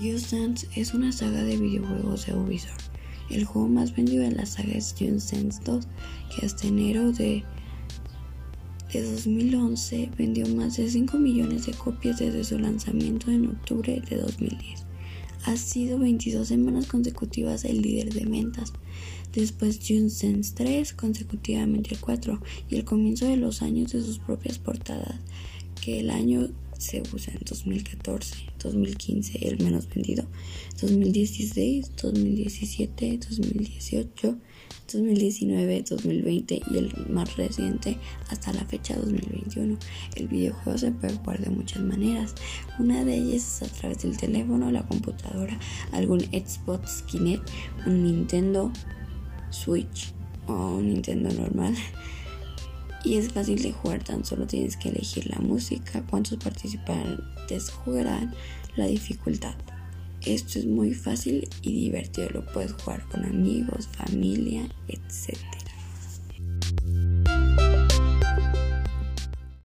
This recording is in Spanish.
Just Dance es una saga de videojuegos de Ubisoft. El juego más vendido de la saga es Just Dance 2, que hasta enero de, de 2011 vendió más de 5 millones de copias desde su lanzamiento en octubre de 2010. Ha sido 22 semanas consecutivas el líder de ventas. Después Just Dance 3, consecutivamente el 4, y el comienzo de los años de sus propias portadas, que el año se usa en 2014, 2015 el menos vendido, 2016, 2017, 2018, 2019, 2020 y el más reciente hasta la fecha 2021. El videojuego se puede jugar de muchas maneras. Una de ellas es a través del teléfono, la computadora, algún Xbox Kinect, un Nintendo Switch o un Nintendo normal y es fácil de jugar, tan solo tienes que elegir la música, cuántos participantes jugarán, la dificultad. Esto es muy fácil y divertido, lo puedes jugar con amigos, familia, etc.